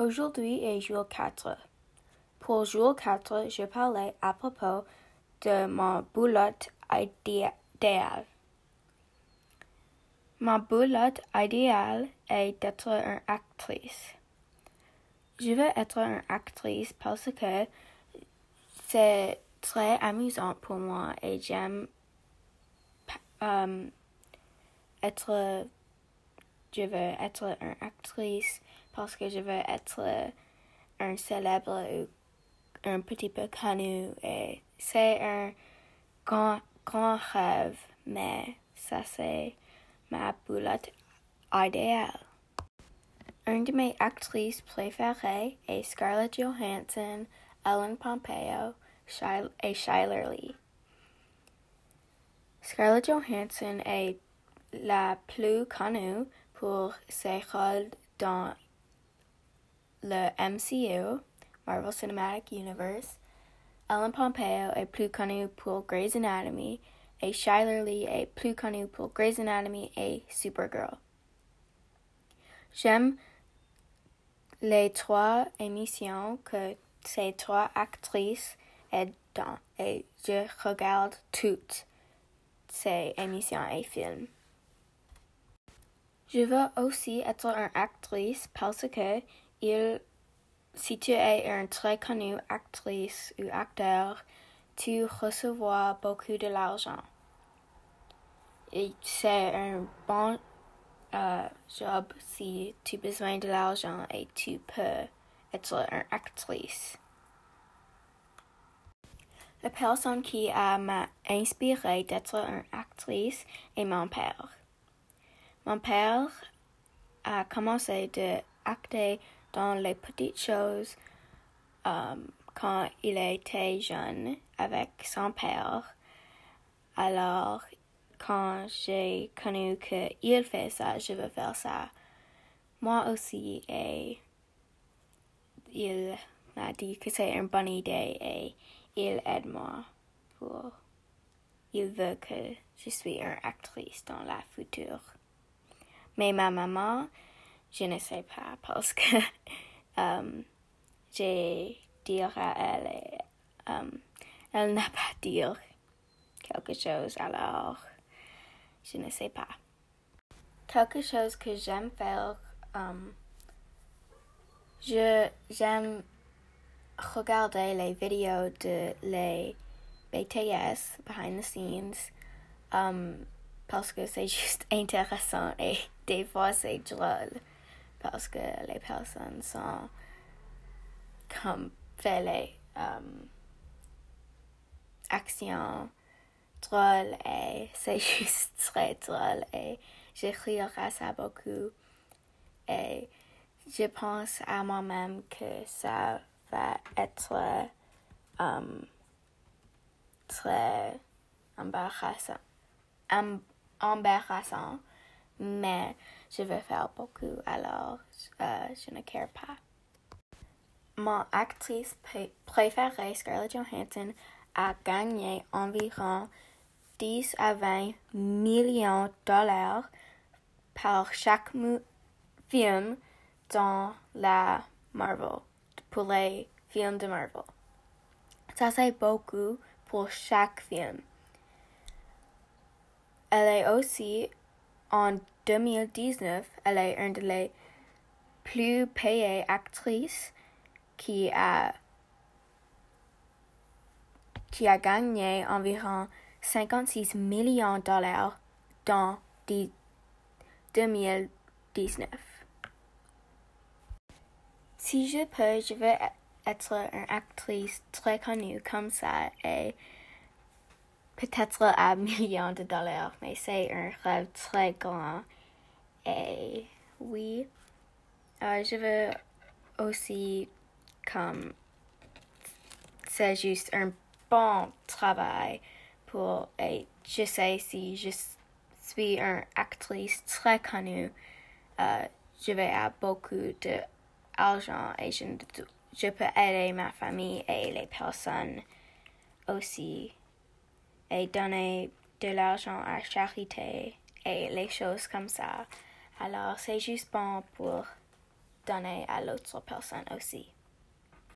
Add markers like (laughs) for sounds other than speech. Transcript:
Aujourd'hui est jour 4. Pour jour 4, je parlais à propos de mon boulot idéal. Ma boulot idéal est d'être une actrice. Je veux être une actrice parce que c'est très amusant pour moi et j'aime euh, être je veux être une actrice parce que je veux être un célèbre ou un petit peu connu c'est un grand, grand rêve, mais ça c'est ma boulette idéale. Une de mes actrices préférées est Scarlett Johansson, Ellen Pompeo et Shyler Lee. Scarlett Johansson est la plus connue pour ses rôles dans le MCU, Marvel Cinematic Universe. Ellen Pompeo est plus connue pour Grey's Anatomy et Shyler Lee est plus connue pour Grey's Anatomy et Supergirl. J'aime les trois émissions que ces trois actrices est dans et je regarde toutes ces émissions et films. Je veux aussi être une actrice parce que il, si tu es une très connue actrice ou acteur, tu recevras beaucoup de l'argent. Et c'est un bon euh, job si tu as besoin de l'argent et tu peux être une actrice. La personne qui m'a inspiré d'être une actrice est mon père. Mon père a commencé de acter dans les petites choses um, quand il était jeune avec son père. Alors, quand j'ai connu qu'il fait ça, je veux faire ça. Moi aussi, et il m'a dit que c'est une bonne idée et il aide moi pour. Il veut que je sois une actrice dans la future. Mais ma maman, je ne sais pas parce que (laughs) um, j'ai dit à elle et um, elle n'a pas dit quelque chose alors je ne sais pas. Quelque chose que j'aime faire, um, je j'aime regarder les vidéos de les BTS behind the scenes parce que c'est juste (laughs) intéressant et des fois c'est drôle parce que les personnes sont comme fait les um, actions drôles et (laughs) c'est juste très drôle et j'écrirai ça beaucoup et je pense à moi-même que ça va être um, très embarrassant. Embarrassant mais je veux faire beaucoup, alors euh, je ne care pas. Mon actrice préférée, Scarlett Johansson, a gagné environ 10 à 20 millions de dollars par chaque film dans la Marvel, pour les films de Marvel. Ça, c'est beaucoup pour chaque film. Elle est aussi en 2019, elle est une des plus payées actrices qui a, qui a gagné environ 56 millions de dollars dans 2019. Si je peux, je veux être une actrice très connue comme ça et peut-être à (laughs) millions de dollars, mais c'est un rêve très grand. Et oui, euh, je veux aussi comme c'est juste un bon travail pour et je sais si je suis une actrice très connue, euh, je vais avoir beaucoup d'argent et je, je peux aider ma famille et les personnes aussi et donner de l'argent à charité et les choses comme ça. Alors c'est juste bon pour donner à l'autre personne aussi.